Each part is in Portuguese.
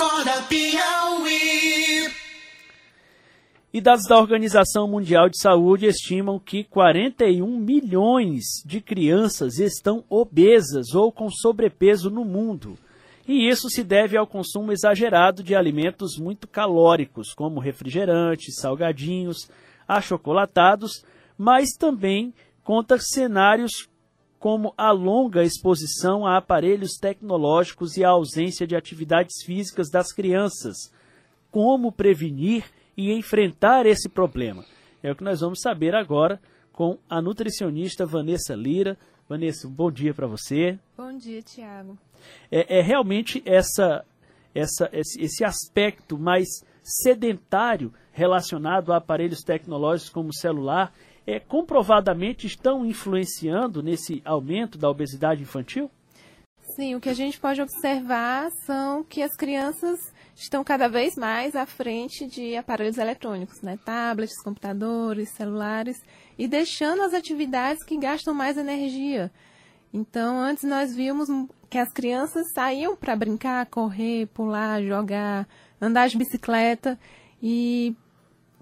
Acorda Piauí. E dados da Organização Mundial de Saúde estimam que 41 milhões de crianças estão obesas ou com sobrepeso no mundo. E isso se deve ao consumo exagerado de alimentos muito calóricos, como refrigerantes, salgadinhos, achocolatados, mas também conta cenários como a longa exposição a aparelhos tecnológicos e a ausência de atividades físicas das crianças. Como prevenir e enfrentar esse problema? É o que nós vamos saber agora com a nutricionista Vanessa Lira. Vanessa, um bom dia para você. Bom dia, Tiago. É, é, realmente essa, essa, esse, esse aspecto mais sedentário relacionado a aparelhos tecnológicos como o celular é, comprovadamente estão influenciando nesse aumento da obesidade infantil? Sim, o que a gente pode observar são que as crianças estão cada vez mais à frente de aparelhos eletrônicos, né? tablets, computadores, celulares, e deixando as atividades que gastam mais energia. Então, antes nós vimos que as crianças saíam para brincar, correr, pular, jogar, andar de bicicleta, e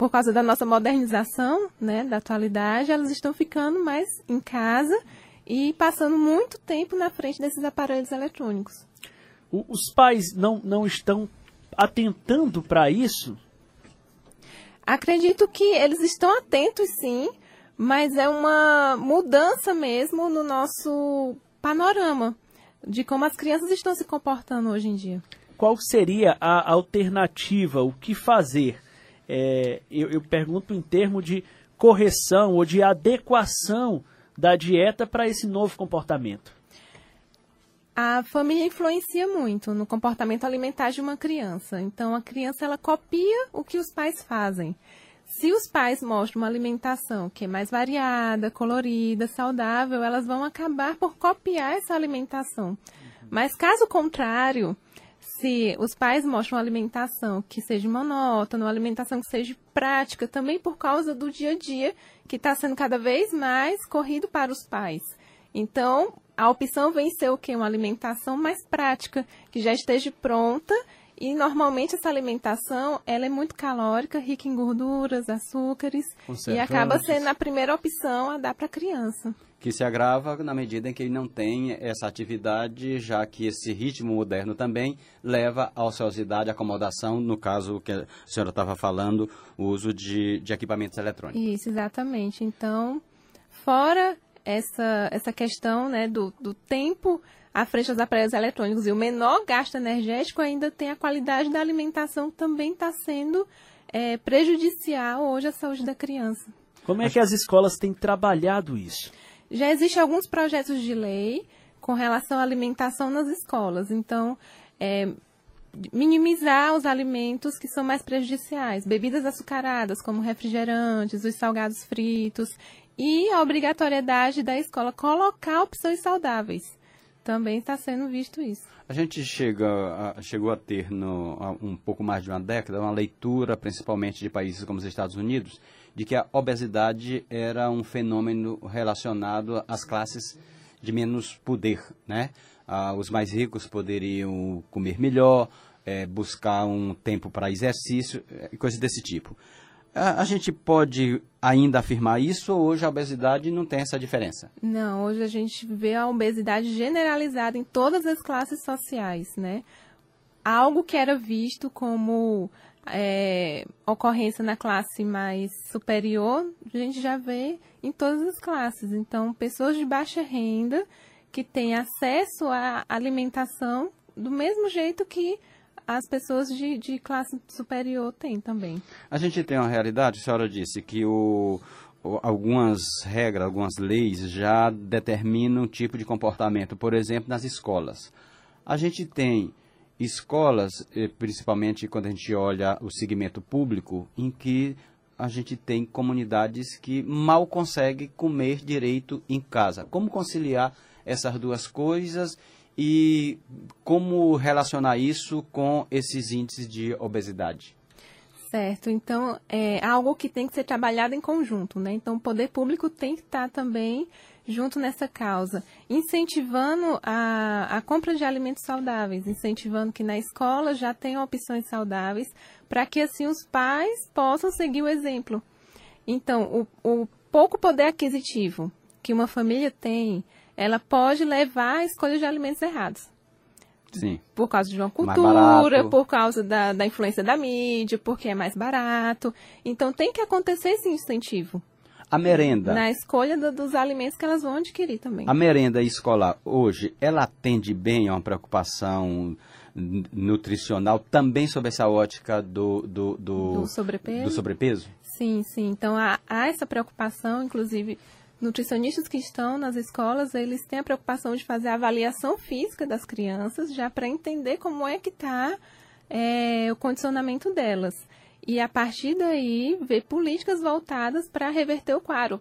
por causa da nossa modernização, né, da atualidade, elas estão ficando mais em casa e passando muito tempo na frente desses aparelhos eletrônicos. O, os pais não, não estão atentando para isso? Acredito que eles estão atentos sim, mas é uma mudança mesmo no nosso panorama de como as crianças estão se comportando hoje em dia. Qual seria a alternativa? O que fazer? É, eu, eu pergunto em termos de correção ou de adequação da dieta para esse novo comportamento? A família influencia muito no comportamento alimentar de uma criança. Então, a criança ela copia o que os pais fazem. Se os pais mostram uma alimentação que é mais variada, colorida, saudável, elas vão acabar por copiar essa alimentação. Mas caso contrário, se os pais mostram uma alimentação que seja monótona, uma alimentação que seja prática, também por causa do dia a dia, que está sendo cada vez mais corrido para os pais. Então, a opção vem ser o quê? Uma alimentação mais prática, que já esteja pronta e normalmente essa alimentação ela é muito calórica, rica em gorduras, açúcares e acaba sendo a primeira opção a dar para a criança que se agrava na medida em que ele não tem essa atividade, já que esse ritmo moderno também leva à ociosidade, acomodação, no caso que a senhora estava falando, o uso de, de equipamentos eletrônicos. Isso, exatamente. Então, fora essa, essa questão né, do, do tempo à frente dos aparelhos eletrônicos e o menor gasto energético, ainda tem a qualidade da alimentação que também está sendo é, prejudicial hoje à saúde da criança. Como é que as escolas têm trabalhado isso? Já existem alguns projetos de lei com relação à alimentação nas escolas. Então, é, minimizar os alimentos que são mais prejudiciais, bebidas açucaradas, como refrigerantes, os salgados fritos, e a obrigatoriedade da escola colocar opções saudáveis. Também está sendo visto isso. A gente chega a, chegou a ter no, a um pouco mais de uma década uma leitura, principalmente de países como os Estados Unidos, de que a obesidade era um fenômeno relacionado às classes de menos poder, né? Ah, os mais ricos poderiam comer melhor, é, buscar um tempo para exercício e coisas desse tipo. A, a, gente pode ainda afirmar isso ou hoje a obesidade não tem essa diferença? Não, hoje a gente vê a obesidade generalizada em todas as classes sociais, né? Algo que era visto como é, ocorrência na classe mais superior, a gente já vê em todas as classes. Então, pessoas de baixa renda que têm acesso à alimentação do mesmo jeito que as pessoas de, de classe superior têm também. A gente tem uma realidade, a senhora disse que o, algumas regras, algumas leis já determinam o tipo de comportamento, por exemplo, nas escolas. A gente tem escolas, eh, principalmente quando a gente olha o segmento público, em que a gente tem comunidades que mal conseguem comer direito em casa. Como conciliar essas duas coisas e como relacionar isso com esses índices de obesidade? Certo, então é algo que tem que ser trabalhado em conjunto, né? Então o poder público tem que estar também junto nessa causa, incentivando a, a compra de alimentos saudáveis, incentivando que na escola já tenham opções saudáveis, para que assim os pais possam seguir o exemplo. Então, o, o pouco poder aquisitivo que uma família tem, ela pode levar à escolha de alimentos errados. Sim. Por causa de uma cultura, por causa da, da influência da mídia, porque é mais barato. Então tem que acontecer esse incentivo A merenda. na escolha do- dos alimentos que elas vão adquirir também. A merenda escolar hoje, ela atende bem a uma preocupação nutricional também sob essa ótica do, do, do, Do sobrepeso? do sobrepeso? Sim, sim. Então há, há essa preocupação, inclusive nutricionistas que estão nas escolas, eles têm a preocupação de fazer a avaliação física das crianças, já para entender como é que está o condicionamento delas. E a partir daí, ver políticas voltadas para reverter o quadro.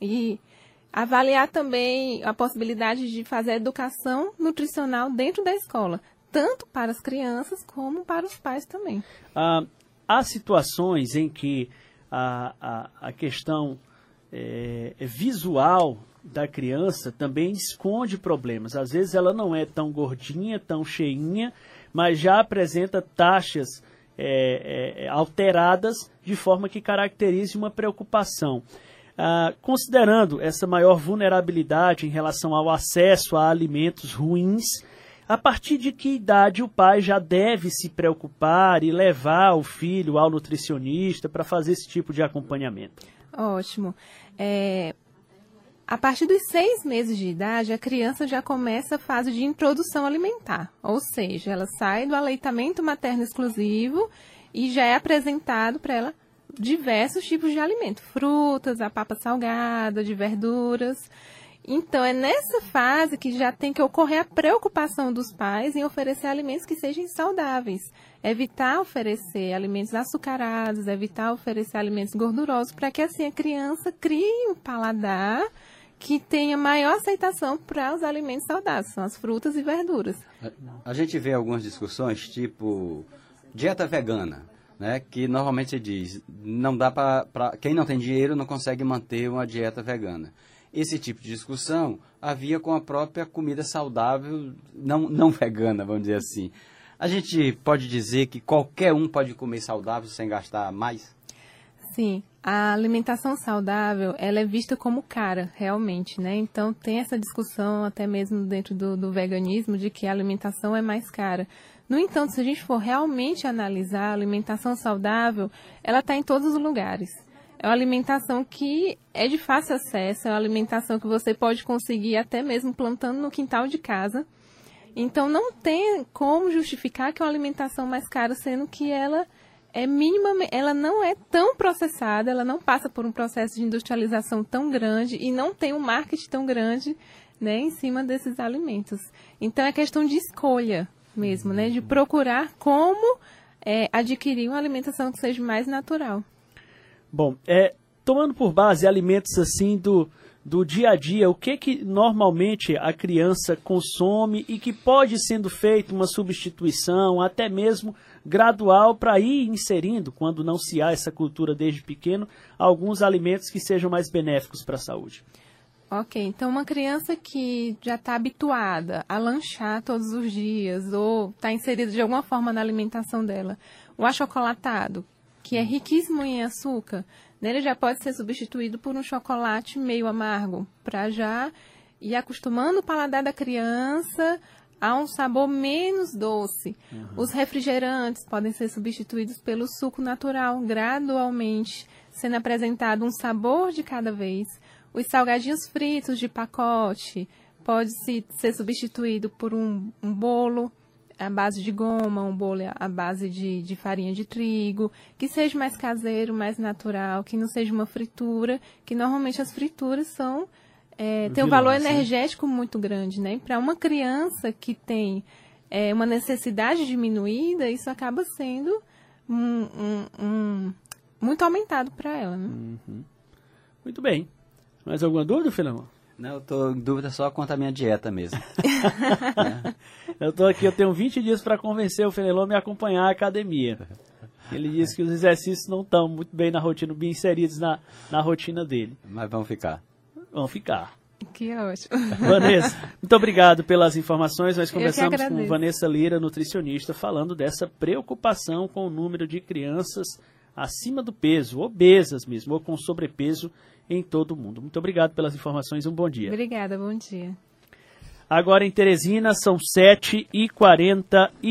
E avaliar também a possibilidade de fazer educação nutricional dentro da escola, tanto para as crianças como para os pais também. Ah, há situações em que a, a, a questão é, visual da criança também esconde problemas. Às vezes ela não é tão gordinha, tão cheinha, mas já apresenta taxas é, é, alteradas de forma que caracterize uma preocupação. Ah, considerando essa maior vulnerabilidade em relação ao acesso a alimentos ruins, a partir de que idade o pai já deve se preocupar e levar o filho ao nutricionista para fazer esse tipo de acompanhamento? Ótimo. É, a partir dos seis meses de idade, a criança já começa a fase de introdução alimentar, ou seja, ela sai do aleitamento materno exclusivo e já é apresentado para ela diversos tipos de alimento, frutas, a papa salgada, de verduras. Então, é nessa fase que já tem que ocorrer a preocupação dos pais em oferecer alimentos que sejam saudáveis. Evitar oferecer alimentos açucarados, evitar oferecer alimentos gordurosos, para que assim a criança crie um paladar que tenha maior aceitação para os alimentos saudáveis, são as frutas e verduras. A- gente vê algumas discussões tipo dieta vegana, né? Que normalmente se diz, não dá para quem não tem dinheiro não consegue manter uma dieta vegana. Esse tipo de discussão havia com a própria comida saudável, não, não vegana, vamos dizer assim. A gente pode dizer que qualquer um pode comer saudável sem gastar mais? Sim, a alimentação saudável, ela é vista como cara, realmente, né? Então tem essa discussão até mesmo dentro do, do veganismo de que a alimentação é mais cara. No entanto, se a gente for realmente analisar a alimentação saudável, ela está em todos os lugares. É uma alimentação que é de fácil acesso, é uma alimentação que você pode conseguir até mesmo plantando no quintal de casa. Então não tem como justificar que é uma alimentação mais cara, sendo que ela é minimamente, ela não é tão processada, ela não passa por um processo de industrialização tão grande e não tem um marketing tão grande, né, em cima desses alimentos. Então é questão de escolha mesmo, né, de procurar como é, adquirir uma alimentação que seja mais natural. Bom, é, tomando por base alimentos assim do, do dia a dia, o que que normalmente a criança consome e que pode sendo feita uma substituição, até mesmo gradual, para ir inserindo, quando não se há essa cultura desde pequeno, alguns alimentos que sejam mais benéficos para a saúde. Ok, então uma criança que já está habituada a lanchar todos os dias ou está inserida de alguma forma na alimentação dela, o achocolatado, que é riquíssimo em açúcar, né, ele já pode ser substituído por um chocolate meio amargo, para já ir acostumando o paladar da criança a um sabor menos doce. Os refrigerantes podem ser substituídos pelo suco natural, gradualmente, sendo apresentado um sabor de cada vez. Os salgadinhos fritos de pacote pode se, ser substituído por um, um bolo à base de goma, um bolo à base de, de farinha de trigo, que seja mais caseiro, mais natural, que não seja uma fritura, que normalmente as frituras são é, tem um valor né? energético muito grande, né? Para uma criança que tem é, uma necessidade diminuída, isso acaba sendo um, um- um- muito aumentado para ela, né? Muito bem. Mais alguma dúvida, Filamão? Não, eu estou em dúvida só quanto à minha dieta mesmo. Eu estou aqui, eu tenho 20 dias para convencer o Fenelon a me acompanhar à academia. Ele disse que os exercícios não estão muito bem na rotina, bem inseridos na, na rotina dele. Mas vamos ficar. Vão ficar. Que ótimo. Vanessa, muito obrigado pelas informações. Nós conversamos com. Vanessa Lira, nutricionista, falando dessa preocupação com o número de crianças acima do peso, obesas mesmo, ou com sobrepeso em todo o mundo. Muito obrigado pelas informações. Um bom dia. Obrigada, bom dia. Agora em Teresina são 7h40 e